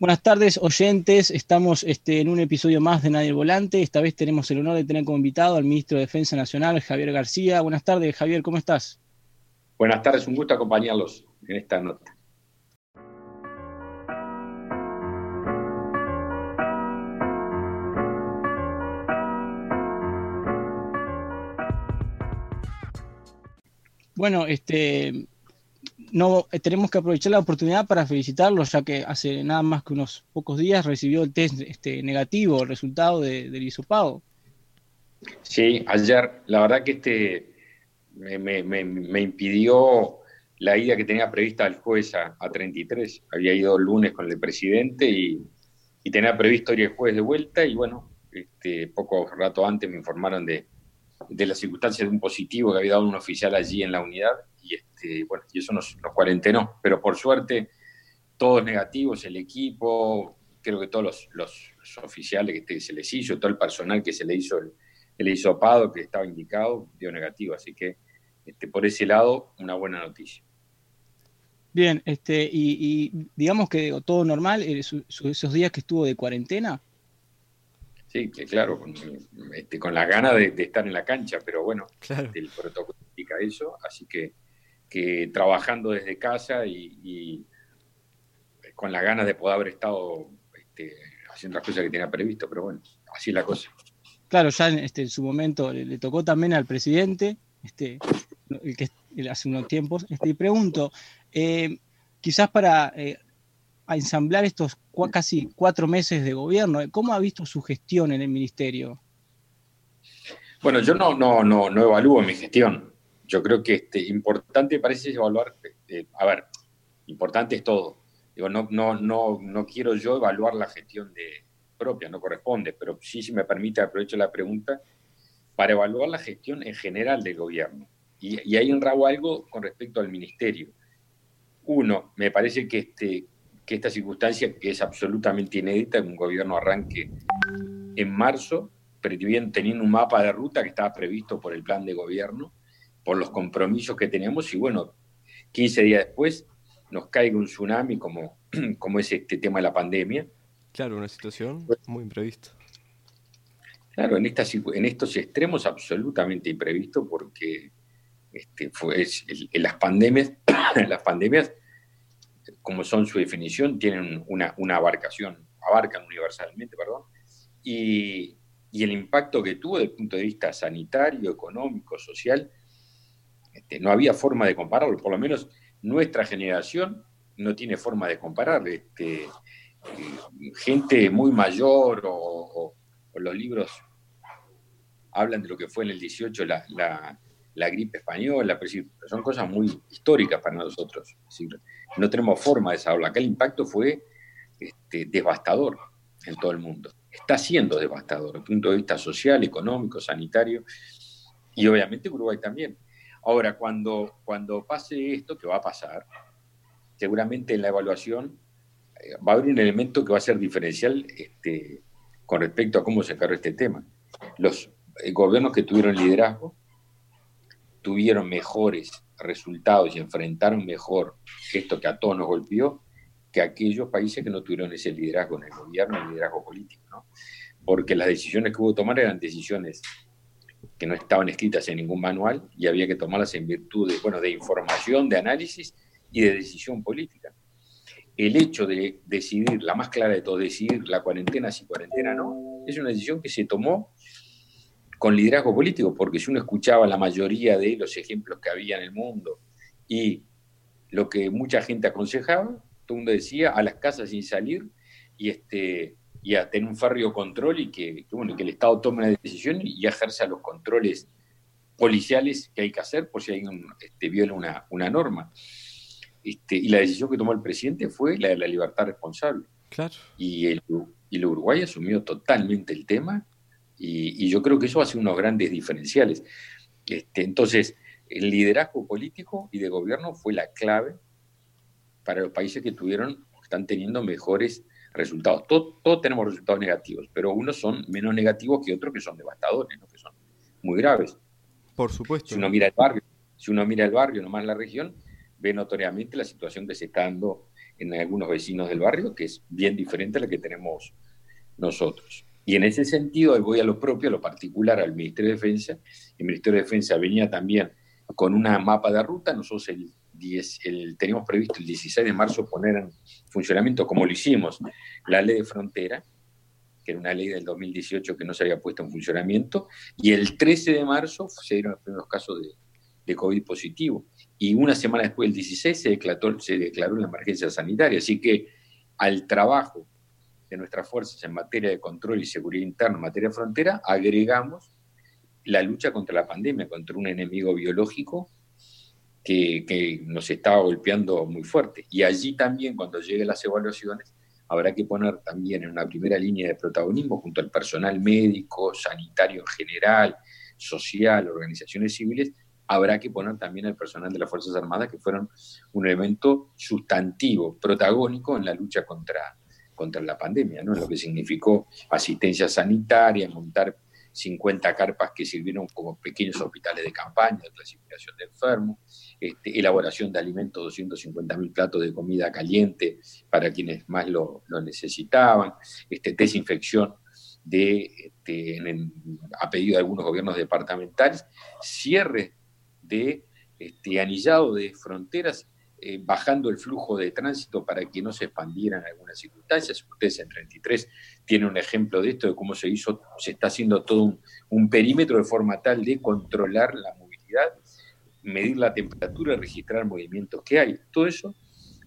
Buenas tardes, oyentes. Estamos este, en un episodio más de Nadie Volante. Esta vez tenemos el honor de tener como invitado al ministro de Defensa Nacional, Javier García. Buenas tardes, Javier, ¿cómo estás? Buenas tardes, un gusto acompañarlos en esta nota. Bueno, este, no tenemos que aprovechar la oportunidad para felicitarlo, ya que hace nada más que unos pocos días recibió el test este, negativo, el resultado del hisopado. Sí, ayer, la verdad que este me, impidió la ida que tenía prevista el jueves a, 33. Había ido el lunes con el presidente y, tenía previsto ir el jueves de vuelta y bueno, este, poco rato antes me informaron de, de las circunstancias de un positivo que había dado un oficial allí en la unidad y, este, bueno, y eso nos, nos cuarentenó. Pero por suerte, todos negativos, el equipo, creo que todos los, oficiales que se les hizo, todo el personal que se le hizo el, el hisopado que estaba indicado, dio negativo. Así que este, por ese lado, una buena noticia. Bien, este, y, digamos que todo normal, eh, esos días que estuvo de cuarentena. Sí, que claro, con, este, con las ganas de, estar en la cancha, pero bueno, el protocolo indica eso, así que que trabajando desde casa y, con las ganas de poder haber estado este, haciendo las cosas que tenía previsto, pero bueno, así es la cosa. Claro, ya en, este, en su momento le, tocó también al presidente, este, el que hace unos tiempos, este, y pregunto, eh, quizás para eh, ensamblar estos casi cuatro meses de gobierno, ¿cómo ha visto su gestión en el ministerio? Bueno, yo no, no, no, no evalúo mi gestión yo creo que este, importante parece evaluar, eh, a ver, importante es todo. Digo, no, no, no, quiero yo evaluar la gestión de, propia, no corresponde, pero sí, si me permite, aprovecho la pregunta, para evaluar la gestión en general del gobierno. Y, y ahí enrabo algo con respecto al ministerio. Uno, me parece que, este, que esta circunstancia, que es absolutamente inédita, un gobierno arranque en marzo, teniendo un mapa de ruta que estaba previsto por el plan de gobierno, por los compromisos que tenemos y bueno, 15 días después nos caiga un tsunami como, como es este tema de la pandemia. Claro, una situación muy imprevista. Claro, en, estas, en estos extremos absolutamente imprevisto porque este, fue, en las pandemias, las pandemias, como son su definición, tienen una, una abarcación, abarcan universalmente, perdón, y, y el impacto que tuvo desde el punto de vista sanitario, económico, social, este, no había forma de compararlo, por lo menos nuestra generación no tiene forma de comparar. Este, eh, gente muy mayor o, los libros hablan de lo que fue en el 18 la, gripe española, son cosas muy históricas para nosotros. no tenemos forma de saberlo. Acá el impacto fue este, devastador en todo el mundo. Está siendo devastador desde el punto de vista social, económico, sanitario y obviamente Uruguay también. Ahora, cuando, cuando pase esto, que va a pasar, seguramente en la evaluación eh, va a haber un elemento que va a ser diferencial este, con respecto a cómo se encargó este tema. Los eh, gobiernos que tuvieron liderazgo tuvieron mejores resultados y enfrentaron mejor esto que a todos nos golpeó que aquellos países que no tuvieron ese liderazgo en el gobierno, el liderazgo político, ¿no? Porque las decisiones que hubo que tomar eran decisiones que no estaban escritas en ningún manual y había que tomarlas en virtud de, bueno, de información, de análisis y de decisión política. El hecho de decidir, la más clara de todo, decidir la cuarentena si cuarentena no, es una decisión que se tomó con liderazgo político, porque si uno escuchaba la mayoría de los ejemplos que había en el mundo y lo que mucha gente aconsejaba, todo el mundo decía a las casas sin salir y este y a tener un férreo control y que, bueno, que el Estado tome una decisión y ejerza los controles policiales que hay que hacer por si alguien este, viola una, una norma. Este, y la decisión que tomó el presidente fue la de la libertad responsable. Claro. Y el, y Uruguay asumió totalmente el tema y, yo creo que eso hace unos grandes diferenciales. Este, entonces, el liderazgo político y de gobierno fue la clave para los países que tuvieron, están teniendo mejores resultados. Todos, tenemos resultados negativos, pero unos son menos negativos que otros que son devastadores, que son muy graves. Por supuesto. Si uno mira el barrio, si uno mira el barrio, nomás la región, ve notoriamente la situación que se está dando en algunos vecinos del barrio, que es bien diferente a la que tenemos nosotros. Y en ese sentido, voy a lo propio, a lo particular, al Ministerio de Defensa. El Ministerio de Defensa venía también con una mapa de ruta. Nosotros el 10, el, teníamos previsto el 16 de marzo poner en funcionamiento, como lo hicimos, la ley de frontera, que era una ley del 2018 que no se había puesto en funcionamiento, y el 13 de marzo se dieron los primeros casos de, de COVID positivo. Y una semana después, el 16, se declaró, se declaró la emergencia sanitaria. Así que al trabajo de nuestras fuerzas en materia de control y seguridad interna, en materia de frontera, agregamos la lucha contra la pandemia, contra un enemigo biológico que, nos estaba golpeando muy fuerte. Y allí también, cuando lleguen las evaluaciones, habrá que poner también en una primera línea de protagonismo junto al personal médico, sanitario en general, social, organizaciones civiles, habrá que poner también al personal de las Fuerzas Armadas, que fueron un elemento sustantivo, protagónico en la lucha contra, contra la pandemia, ¿no? lo que significó asistencia sanitaria, montar 50 carpas que sirvieron como pequeños hospitales de campaña, de clasificación de enfermos, este, elaboración de alimentos, 250.000 platos de comida caliente para quienes más lo, necesitaban, este, desinfección de, este, a pedido de algunos gobiernos departamentales, cierre de este, anillado de fronteras, eh, bajando el flujo de tránsito para que no se expandieran algunas circunstancias. Ustedes en 33 tienen un ejemplo de esto, de cómo se hizo, se está haciendo todo un perímetro de forma tal de controlar la movilidad, medir la temperatura, registrar movimientos que hay. Todo eso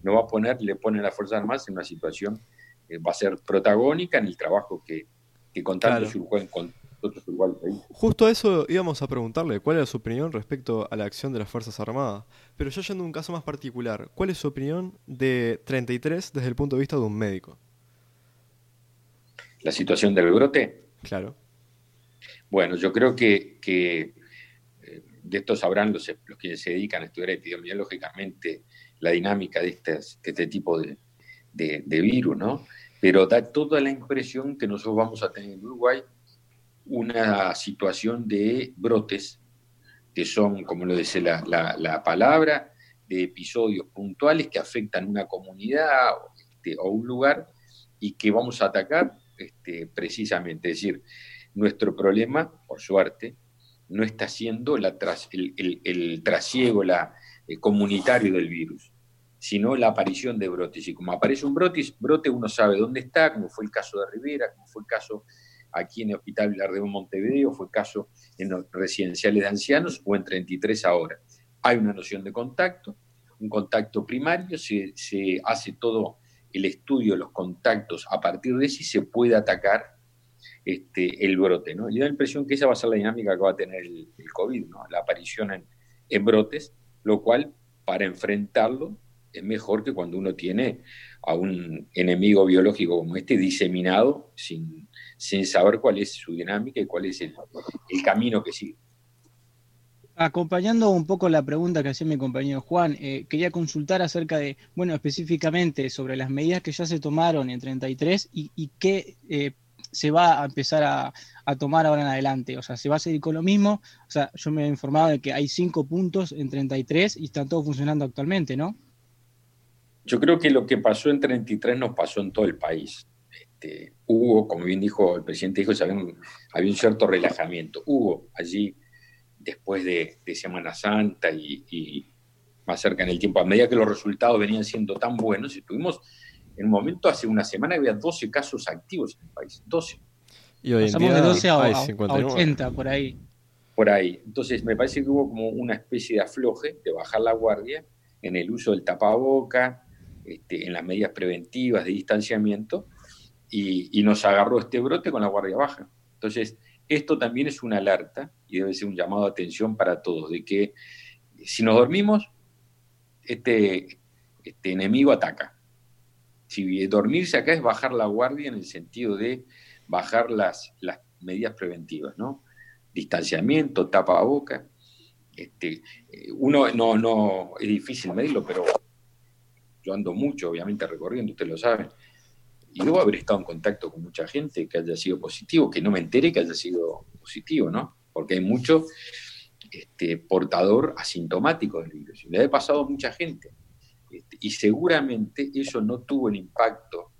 nos va a poner, le pone a las Fuerzas Armadas en una situación que va a ser protagónica en el trabajo que, que con tanto claro. con, Justo a eso íbamos a preguntarle cuál era su opinión respecto a la acción de las Fuerzas Armadas. Pero yo yendo a un caso más particular, ¿cuál es su opinión de 33 desde el punto de vista de un médico? ¿La situación del brote? Claro. Bueno, yo creo que, que eh, de esto sabrán los, que se dedican a estudiar epidemiológicamente la dinámica de, este, tipo de, virus, ¿no? Pero da toda la impresión que nosotros vamos a tener en Uruguay una situación de brotes, que son, como lo dice la palabra, de episodios puntuales que afectan una comunidad este, o un lugar y que vamos a atacar este, precisamente. Es decir, nuestro problema, por suerte, no está siendo el, el, el, trasiego la, el comunitario del virus, sino la aparición de brotes. Y como aparece un brote, brote uno sabe dónde está, como fue el caso de Rivera, como fue el caso aquí en el Hospital Vilardeo Montevideo, fue caso en los residenciales de ancianos o en 33 ahora. Hay una noción de contacto, un contacto primario, se, se hace todo el estudio de los contactos a partir de si se puede atacar este, el brote. ¿no? Y da la impresión que esa va a ser la dinámica que va a tener el, COVID, ¿no? la aparición en, en brotes, lo cual para enfrentarlo es mejor que cuando uno tiene a un enemigo biológico como este diseminado sin, sin saber cuál es su dinámica y cuál es el, el camino que sigue. Acompañando un poco la pregunta que hacía mi compañero Juan, eh, quería consultar acerca de, bueno, específicamente sobre las medidas que ya se tomaron en 33 y, y qué eh, se va a empezar a, a, tomar ahora en adelante. O sea, se va a seguir con lo mismo. O sea, yo me he informado de que hay cinco puntos en 33 y están todos funcionando actualmente, ¿no? Yo creo que lo que pasó en 33 nos pasó en todo el país. Este, hubo, como bien dijo el presidente, dijo, había un, había un cierto relajamiento. Hubo allí, después de, de Semana Santa y, y, más cerca en el tiempo, a medida que los resultados venían siendo tan buenos, estuvimos en un momento, hace una semana, había 12 casos activos en el país. 12. Y hoy Pasamos de 12 a, a 80, por ahí. Por ahí. Entonces, me parece que hubo como una especie de afloje, de bajar la guardia en el uso del tapaboca, este, en las medidas preventivas de distanciamiento, y, y, nos agarró este brote con la guardia baja. Entonces, esto también es una alerta y debe ser un llamado de atención para todos, de que si nos dormimos, este, este enemigo ataca. Si dormirse acá es bajar la guardia en el sentido de bajar las, las medidas preventivas, ¿no? Distanciamiento, tapa a boca. Este, uno no, no, es difícil medirlo, pero yo ando mucho, obviamente, recorriendo, ustedes lo saben, y debo haber estado en contacto con mucha gente que haya sido positivo, que no me enteré que haya sido positivo, ¿no? Porque hay mucho este, portador asintomático del virus. Y le ha pasado a mucha gente. Este, y seguramente eso no tuvo el impacto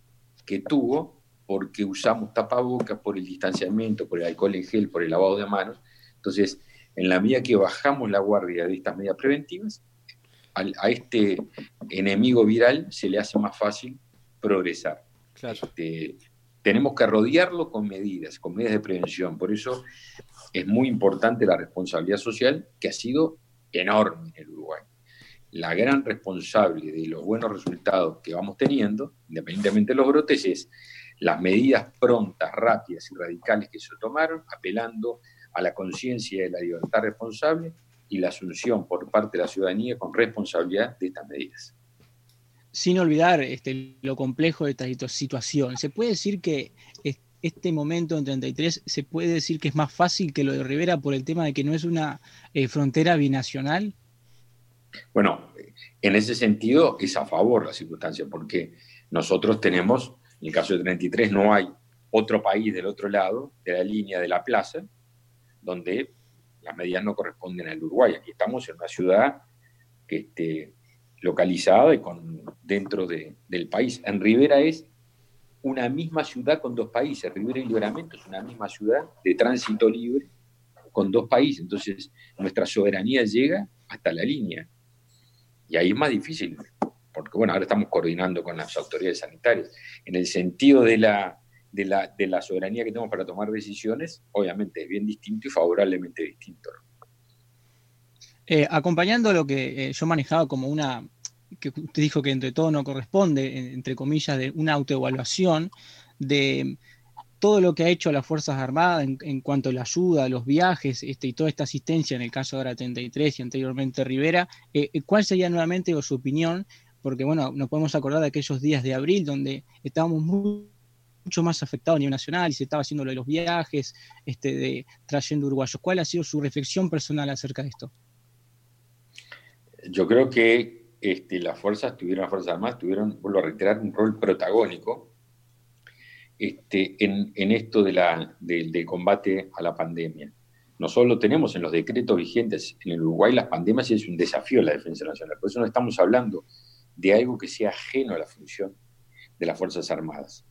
que tuvo porque usamos tapabocas, por el distanciamiento, por el alcohol en gel, por el lavado de manos. Entonces, en la medida que bajamos la guardia de estas medidas preventivas, a, este enemigo viral se le hace más fácil progresar. Este, tenemos que rodearlo con medidas, con medidas de prevención. Por eso es muy importante la responsabilidad social que ha sido enorme en el Uruguay. La gran responsable de los buenos resultados que vamos teniendo, independientemente de los brotes, es las medidas prontas, rápidas y radicales que se tomaron, apelando a la conciencia de la libertad responsable y la asunción por parte de la ciudadanía con responsabilidad de estas medidas. Sin olvidar este, lo complejo de esta situación, ¿se puede decir que este momento en 33 se puede decir que es más fácil que lo de Rivera por el tema de que no es una eh, frontera binacional? Bueno, en ese sentido es a favor la circunstancia, porque nosotros tenemos en el caso de 33 no hay otro país del otro lado de la línea de la plaza donde las medidas no corresponden al Uruguay. Aquí estamos en una ciudad que esté localizada y con, dentro del país. En Rivera es una misma ciudad con dos países. Rivera y Libramento es una misma ciudad de tránsito libre con dos países. Entonces, nuestra soberanía llega hasta la línea. Y ahí es más difícil porque bueno, ahora estamos coordinando con las autoridades sanitarias, en el sentido de la, de la, de la soberanía que tenemos para tomar decisiones, obviamente es bien distinto y favorablemente distinto. Eh, acompañando lo que eh, yo manejaba como una, que usted dijo que entre todo no corresponde, entre comillas, de una autoevaluación de todo lo que ha hecho las Fuerzas Armadas en, cuanto a la ayuda, los viajes este, y toda esta asistencia en el caso de ahora 33 y anteriormente Rivera, eh, ¿cuál sería nuevamente su opinión porque bueno, nos podemos acordar de aquellos días de abril donde estábamos mucho más afectados a nivel nacional y se estaba haciendo lo de los viajes, este, de trayendo uruguayos. ¿Cuál ha sido su reflexión personal acerca de esto? Yo creo que este, las fuerzas tuvieron, las Fuerzas Armadas tuvieron, vuelvo a reiterar, un rol protagónico este, en, esto de la, del combate a la pandemia. Nosotros lo tenemos en los decretos vigentes en el Uruguay, las pandemias es un desafío a la defensa nacional. Por eso no estamos hablando de algo que sea ajeno a la función de las Fuerzas Armadas.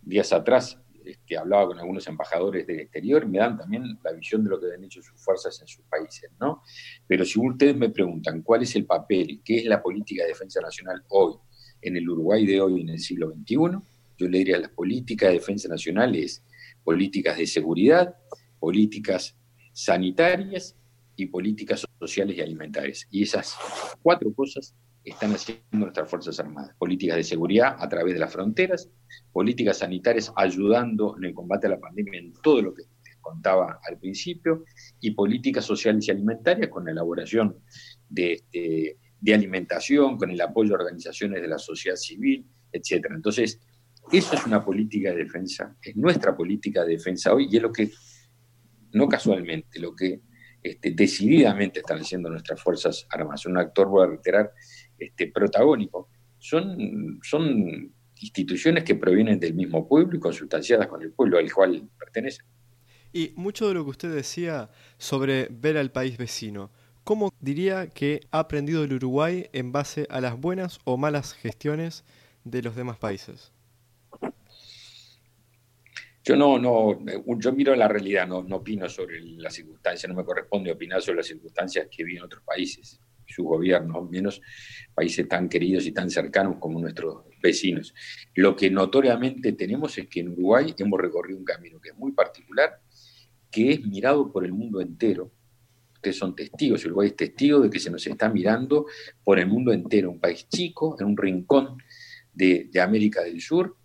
Días atrás este, hablaba con algunos embajadores del exterior, me dan también la visión de lo que han hecho sus fuerzas en sus países, ¿no? Pero si ustedes me preguntan cuál es el papel, qué es la política de defensa nacional hoy, en el Uruguay de hoy, en el siglo XXI, yo le diría las políticas de defensa nacional es políticas de seguridad, políticas sanitarias y políticas sociales y alimentarias. Y esas cuatro cosas están haciendo nuestras Fuerzas Armadas. Políticas de seguridad a través de las fronteras, políticas sanitarias ayudando en el combate a la pandemia en todo lo que les contaba al principio, y políticas sociales y alimentarias con la elaboración de, de, alimentación, con el apoyo a organizaciones de la sociedad civil, etc. Entonces, eso es una política de defensa, es nuestra política de defensa hoy y es lo que, no casualmente, lo que este, decididamente están haciendo nuestras Fuerzas Armadas. Un actor, voy a reiterar, este, protagónico. Son, son instituciones que provienen del mismo pueblo y consustanciadas con el pueblo al cual pertenecen. Y mucho de lo que usted decía sobre ver al país vecino, ¿cómo diría que ha aprendido el Uruguay en base a las buenas o malas gestiones de los demás países? Yo no, no, yo miro la realidad, no, no opino sobre las circunstancias, no me corresponde opinar sobre las circunstancias que vi en otros países su gobierno, menos países tan queridos y tan cercanos como nuestros vecinos. Lo que notoriamente tenemos es que en Uruguay hemos recorrido un camino que es muy particular, que es mirado por el mundo entero. Ustedes son testigos, Uruguay es testigo de que se nos está mirando por el mundo entero, un país chico, en un rincón de, América del Sur,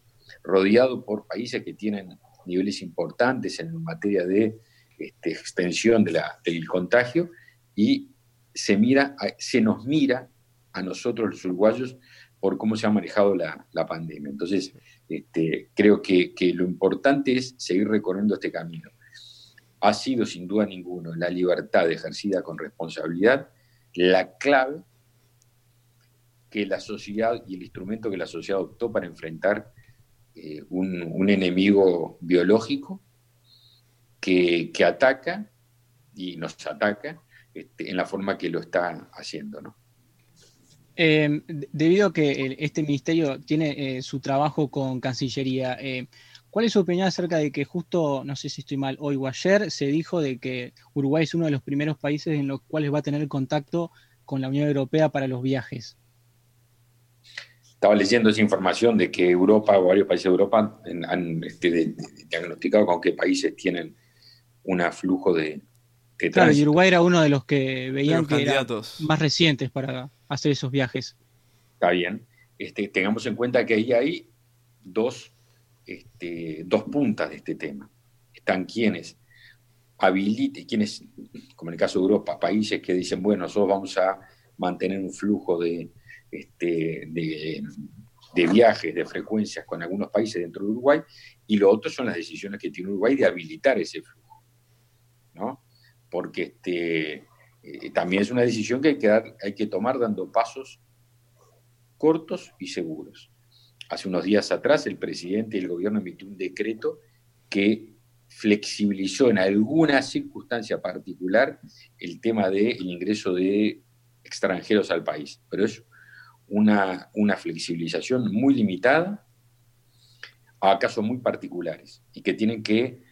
rodeado por países que tienen niveles importantes en materia de este, extensión del contagio y se, mira, se nos mira a nosotros los uruguayos por cómo se ha manejado la, pandemia. Entonces, este, creo que, lo importante es seguir recorriendo este camino. Ha sido sin duda ninguno la libertad ejercida con responsabilidad la clave que la sociedad y el instrumento que la sociedad optó para enfrentar eh, un, enemigo biológico que, ataca y nos ataca este, en la forma que lo está haciendo. ¿no? Em, debido a que este ministerio tiene eh, su trabajo con Cancillería, eh, ¿cuál es su opinión acerca de que justo, no sé si estoy mal, hoy o ayer se dijo de que Uruguay es uno de los primeros países en los cuales va a tener contacto con la Unión Europea para los viajes? Estaba leyendo esa información de que Europa o varios países de Europa han este, diagnosticado con qué países tienen un flujo de, Claro, y Uruguay era uno de los que veían que eran más recientes para hacer esos viajes. Está bien. Este, tengamos en cuenta que ahí hay dos, este, dos puntas de este tema. Están quienes habiliten, quienes, como en el caso de Europa, países que dicen, bueno, nosotros vamos a mantener un flujo de, este, de, de viajes, de frecuencias con algunos países dentro de Uruguay, y lo otro son las decisiones que tiene Uruguay de habilitar ese flujo. ¿no? porque este, eh, también es una decisión que hay que, dar, hay que tomar dando pasos cortos y seguros. Hace unos días atrás el presidente y el gobierno emitió un decreto que flexibilizó en alguna circunstancia particular el tema del ingreso de extranjeros al país, pero es una, una flexibilización muy limitada a casos muy particulares y que tienen que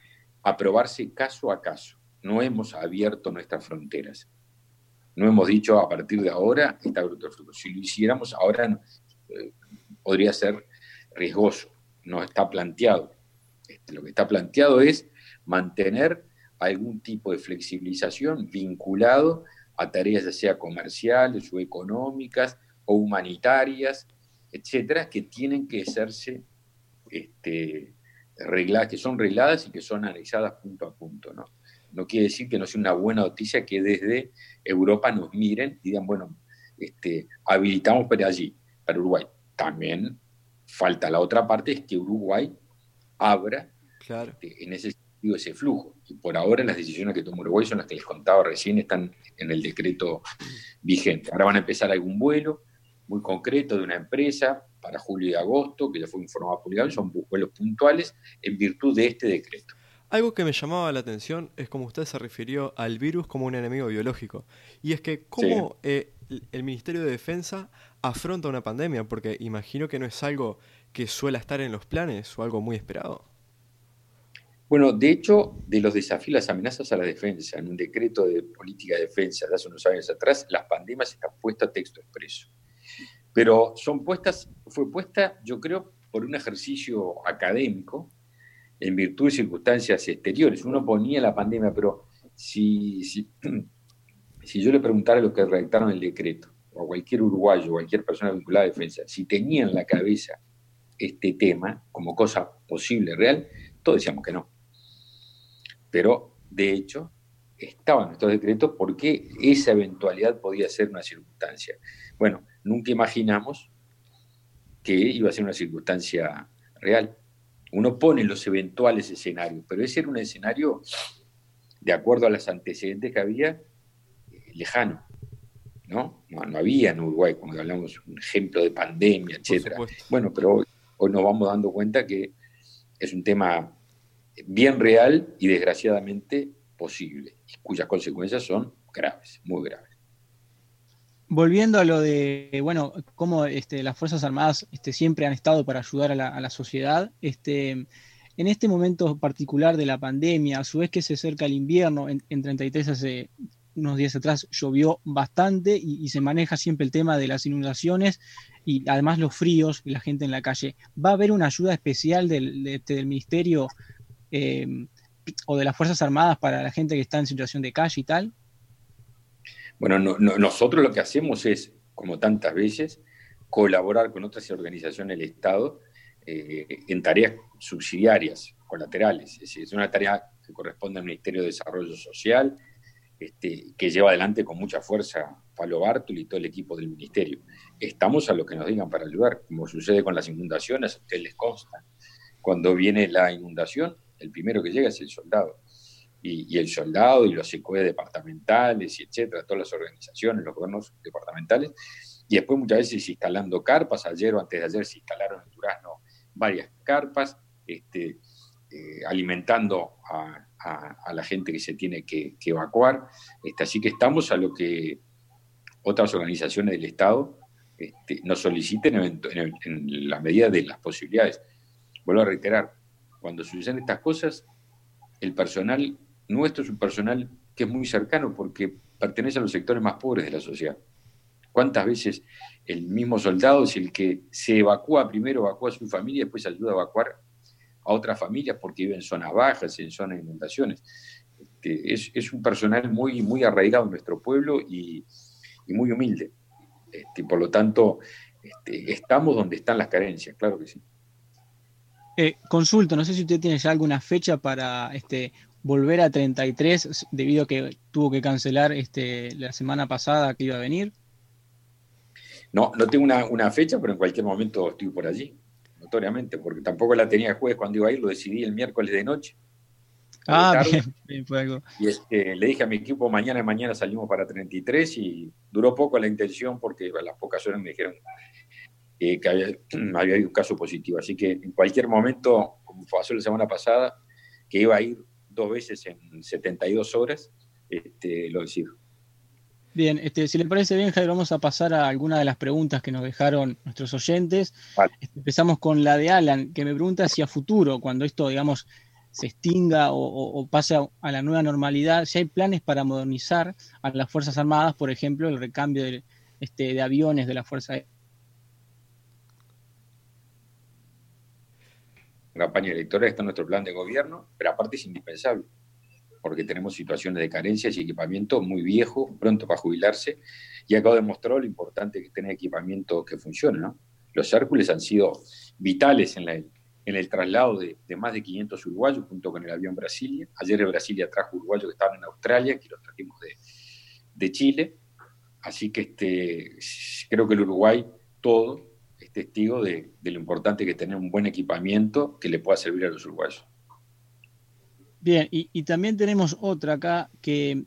aprobarse caso a caso no hemos abierto nuestras fronteras. No hemos dicho a partir de ahora está abierto Si lo hiciéramos ahora eh, podría ser riesgoso. No está planteado. Este, lo que está planteado es mantener algún tipo de flexibilización vinculado a tareas ya sea comerciales o económicas o humanitarias, etcétera, que tienen que hacerse este, regladas, que son regladas y que son analizadas punto a punto, ¿no? no quiere decir que no sea una buena noticia que desde Europa nos miren y digan, bueno, este, habilitamos para allí, para Uruguay. También falta la otra parte, es que Uruguay abra este, en ese sentido ese flujo. Y por ahora las decisiones que toma Uruguay son las que les contaba recién, están en el decreto vigente. Ahora van a empezar algún vuelo muy concreto de una empresa para julio y agosto, que ya fue informado públicamente, son vuelos puntuales en virtud de este decreto. Algo que me llamaba la atención es como usted se refirió al virus como un enemigo biológico. Y es que cómo eh, el Ministerio de Defensa afronta una pandemia, porque imagino que no es algo que suele estar en los planes o algo muy esperado. Bueno, de hecho, de los desafíos, las amenazas a la defensa, en un decreto de política de defensa de hace unos años atrás, las pandemias están puestas a texto expreso. Pero son puestas, fue puesta, yo creo, por un ejercicio académico, en virtud de circunstancias exteriores. Uno ponía la pandemia, pero si, si, yo le preguntara a los que redactaron el decreto, o a cualquier uruguayo, cualquier persona vinculada a defensa, si tenían en la cabeza este tema como cosa posible, real, todos decíamos que no. Pero, de hecho, estaba en nuestros decretos porque esa eventualidad podía ser una circunstancia. Bueno, nunca imaginamos que iba a ser una circunstancia real uno pone los eventuales escenarios, pero ese era un escenario, de acuerdo a los antecedentes que había, eh, lejano. ¿no? ¿no? había en Uruguay, cuando hablamos un ejemplo de pandemia, etcétera. Bueno, pero hoy, nos vamos dando cuenta que es un tema bien real y desgraciadamente posible, cuyas consecuencias son graves, muy graves. Volviendo a lo de, bueno, cómo este, las Fuerzas Armadas este, siempre han estado para ayudar a la, sociedad, este, en este momento particular de la pandemia, a su vez que se acerca el invierno, en, 33 hace unos días atrás llovió bastante y, se maneja siempre el tema de las inundaciones y además los fríos y la gente en la calle. ¿Va a haber una ayuda especial del, este, Ministerio eh, o de las Fuerzas Armadas para la gente que está en situación de calle y tal? Bueno, nosotros lo que hacemos es, como tantas veces, colaborar con otras organizaciones del Estado eh, en tareas subsidiarias, colaterales. Es, es una tarea que corresponde al Ministerio de Desarrollo Social, este, que lleva adelante con mucha fuerza Palo Bartul y todo el equipo del Ministerio. Estamos a lo que nos digan para ayudar, como sucede con las inundaciones, a ustedes les consta. Cuando viene la inundación, el primero que llega es el soldado y, el soldado y los ECOE departamentales y etcétera, todas las organizaciones, los gobiernos departamentales, y después muchas veces instalando carpas, ayer o antes de ayer se instalaron en Durazno varias carpas, este, eh, alimentando a, la gente que se tiene que, evacuar, este, así que estamos a lo que otras organizaciones del Estado este, nos soliciten en, la medida de las posibilidades. Vuelvo a reiterar, cuando suceden estas cosas, el personal nuestro es un personal que es muy cercano porque pertenece a los sectores más pobres de la sociedad. ¿Cuántas veces el mismo soldado es el que se evacúa primero, evacúa a su familia y después ayuda a evacuar a otras familias porque viven en zonas bajas, en zonas de inundaciones? Este, es, un personal muy, muy arraigado en nuestro pueblo y, muy humilde. Este, por lo tanto, este, estamos donde están las carencias, claro que sí. Eh, consulto, no sé si usted tiene ya alguna fecha para este, volver a 33 debido a que tuvo que cancelar este, la semana pasada que iba a venir. No, no tengo una, fecha, pero en cualquier momento estoy por allí, notoriamente, porque tampoco la tenía el jueves cuando iba a ir, lo decidí el miércoles de noche. Ah, bien, fue algo. Y este, le dije a mi equipo, mañana y mañana salimos para 33 y duró poco la intención porque a las pocas horas me dijeron que había, había habido un caso positivo. Así que en cualquier momento, como pasó la semana pasada, que iba a ir dos veces en 72 horas, este, lo decido. Bien, este, si le parece bien, Javier, vamos a pasar a algunas de las preguntas que nos dejaron nuestros oyentes. Este, empezamos con la de Alan, que me pregunta si a futuro, cuando esto, digamos, se extinga o, pase a, la nueva normalidad, si hay planes para modernizar a las Fuerzas Armadas, por ejemplo, el recambio de, este, de aviones de la Fuerza Campaña electoral está en nuestro plan de gobierno, pero aparte es indispensable porque tenemos situaciones de carencias y equipamiento muy viejo, pronto para jubilarse, y acabo de mostrar lo importante que es tener equipamiento que funcione. ¿no? Los Hércules han sido vitales en, en el traslado de, más de 500 uruguayos junto con el avión Brasilia. Ayer de Brasilia trajo uruguayos que estaban en Australia, que los trajimos de, de Chile. Así que este, creo que el Uruguay todo testigo de, de lo importante que es tener un buen equipamiento que le pueda servir a los uruguayos. Bien, y, también tenemos otra acá que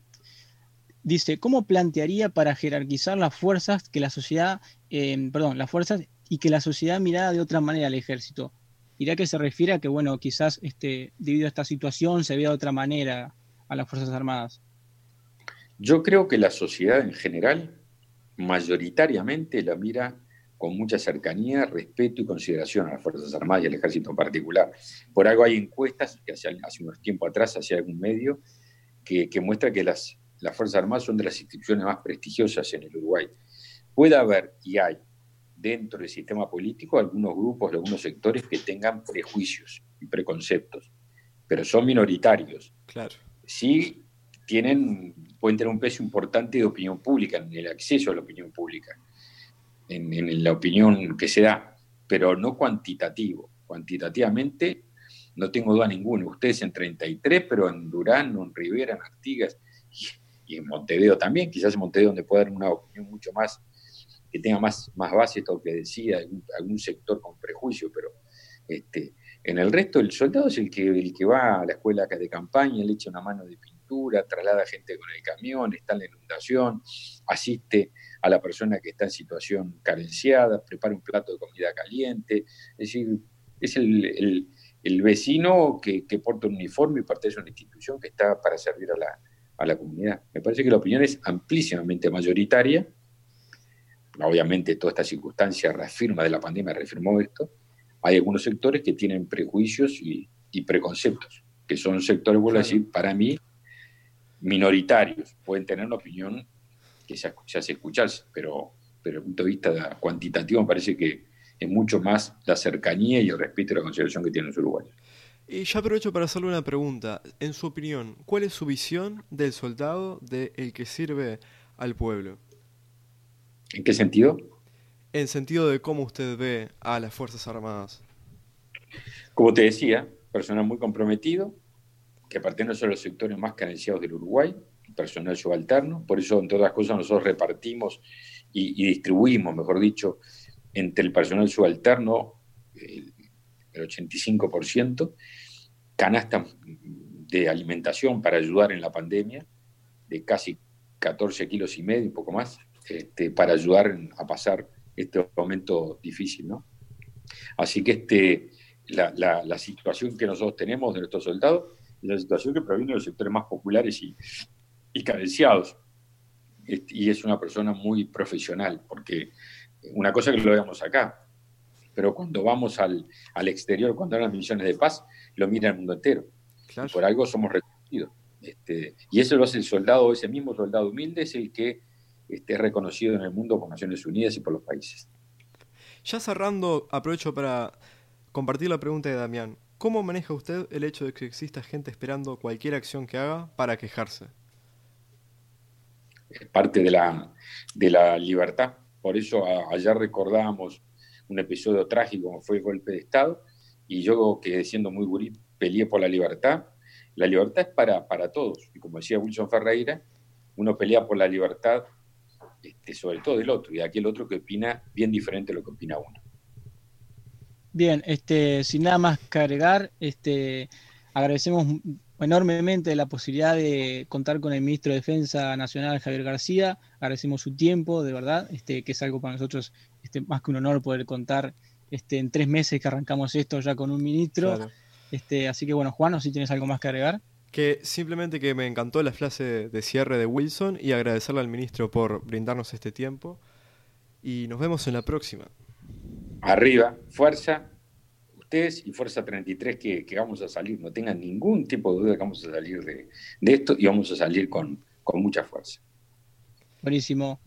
dice, ¿cómo plantearía para jerarquizar las fuerzas que la sociedad, eh, perdón, las fuerzas y que la sociedad mirara de otra manera al ejército? ¿Irá que se refiere a que, bueno, quizás este, debido a esta situación se vea de otra manera a las Fuerzas Armadas? Yo creo que la sociedad en general mayoritariamente la mira con mucha cercanía, respeto y consideración a las Fuerzas Armadas y al Ejército en particular. Por algo hay encuestas que hace, hace unos tiempos atrás hacía algún medio que, que muestra que las, las Fuerzas Armadas son de las instituciones más prestigiosas en el Uruguay. Puede haber y hay dentro del sistema político algunos grupos, algunos sectores que tengan prejuicios y preconceptos, pero son minoritarios. Claro. Sí tienen, pueden tener un peso importante de opinión pública, en el acceso a la opinión pública en, la opinión que se da, pero no cuantitativo. Cuantitativamente no tengo duda ninguna. Ustedes en 33, pero en Durán, en Rivera, en Artigas y, en Montevideo también, quizás en Montevideo donde pueda dar una opinión mucho más, que tenga más, más base esto que decía, algún, sector con prejuicio, pero este, en el resto el soldado es el que, el que va a la escuela de campaña, le echa una mano de pintura, traslada gente con el camión, está en la inundación, asiste a la persona que está en situación carenciada, prepara un plato de comida caliente, es decir, es el, vecino que, porta un uniforme y pertenece a una institución que está para servir a la, a la comunidad. Me parece que la opinión es amplísimamente mayoritaria. Obviamente toda esta circunstancia reafirma de la pandemia, reafirmó esto. Hay algunos sectores que tienen prejuicios y, preconceptos, que son sectores, vuelvo a decir, para mí, minoritarios. Pueden tener una opinión que se, hace escucharse, pero, pero desde el punto de vista cuantitativo me parece que es mucho más la cercanía y el respeto y la consideración que tienen los uruguayos. Y ya aprovecho para hacerle una pregunta. En su opinión, ¿cuál es su visión del soldado, del el que sirve al pueblo? ¿En qué sentido? En sentido de cómo usted ve a las Fuerzas Armadas. Como te decía, personal muy comprometido, que pertenece a los sectores más carenciados del Uruguay, personal subalterno, por eso en todas las cosas nosotros repartimos y, distribuimos, mejor dicho, entre el personal subalterno el, 85%, canastas de alimentación para ayudar en la pandemia, de casi 14 kilos y medio, un poco más, este, para ayudar a pasar este momento difícil, ¿no? Así que este, la, la, situación que nosotros tenemos de nuestros soldados la situación que proviene de los sectores más populares y, y cadenciados. Y es una persona muy profesional, porque Una cosa que lo veamos acá, pero cuando vamos al, exterior, cuando hay las misiones de paz, lo mira el mundo entero. por algo somos reconocidos. Este, y eso lo hace el soldado, ese mismo soldado humilde es el que esté reconocido en el mundo por Naciones Unidas y por los países. Ya cerrando, aprovecho para compartir la pregunta de Damián. ¿Cómo maneja usted el hecho de que exista gente esperando cualquier acción que haga para quejarse? Parte de la, de la libertad. Por eso ayer recordábamos un episodio trágico como fue el golpe de Estado, y yo que siendo muy gurí peleé por la libertad. La libertad es para, para todos, y como decía Wilson Ferreira, uno pelea por la libertad este, sobre todo del otro, y aquel otro que opina bien diferente a lo que opina uno. Bien, este, sin nada más que agregar, este, agradecemos enormemente la posibilidad de contar con el ministro de Defensa Nacional, Javier García. Agradecemos su tiempo, de verdad, este, que es algo para nosotros este, más que un honor poder contar este, en tres meses que arrancamos esto ya con un ministro. Este, así que bueno, Juan, no si tienes algo más que agregar. Que simplemente que me encantó la frase de cierre de Wilson y agradecerle al ministro por brindarnos este tiempo. Y nos vemos en la próxima. Arriba, fuerza, ustedes y Fuerza 33 que, que vamos a salir. No tengan ningún tipo de duda que vamos a salir de, esto y vamos a salir con, con mucha fuerza. Buenísimo.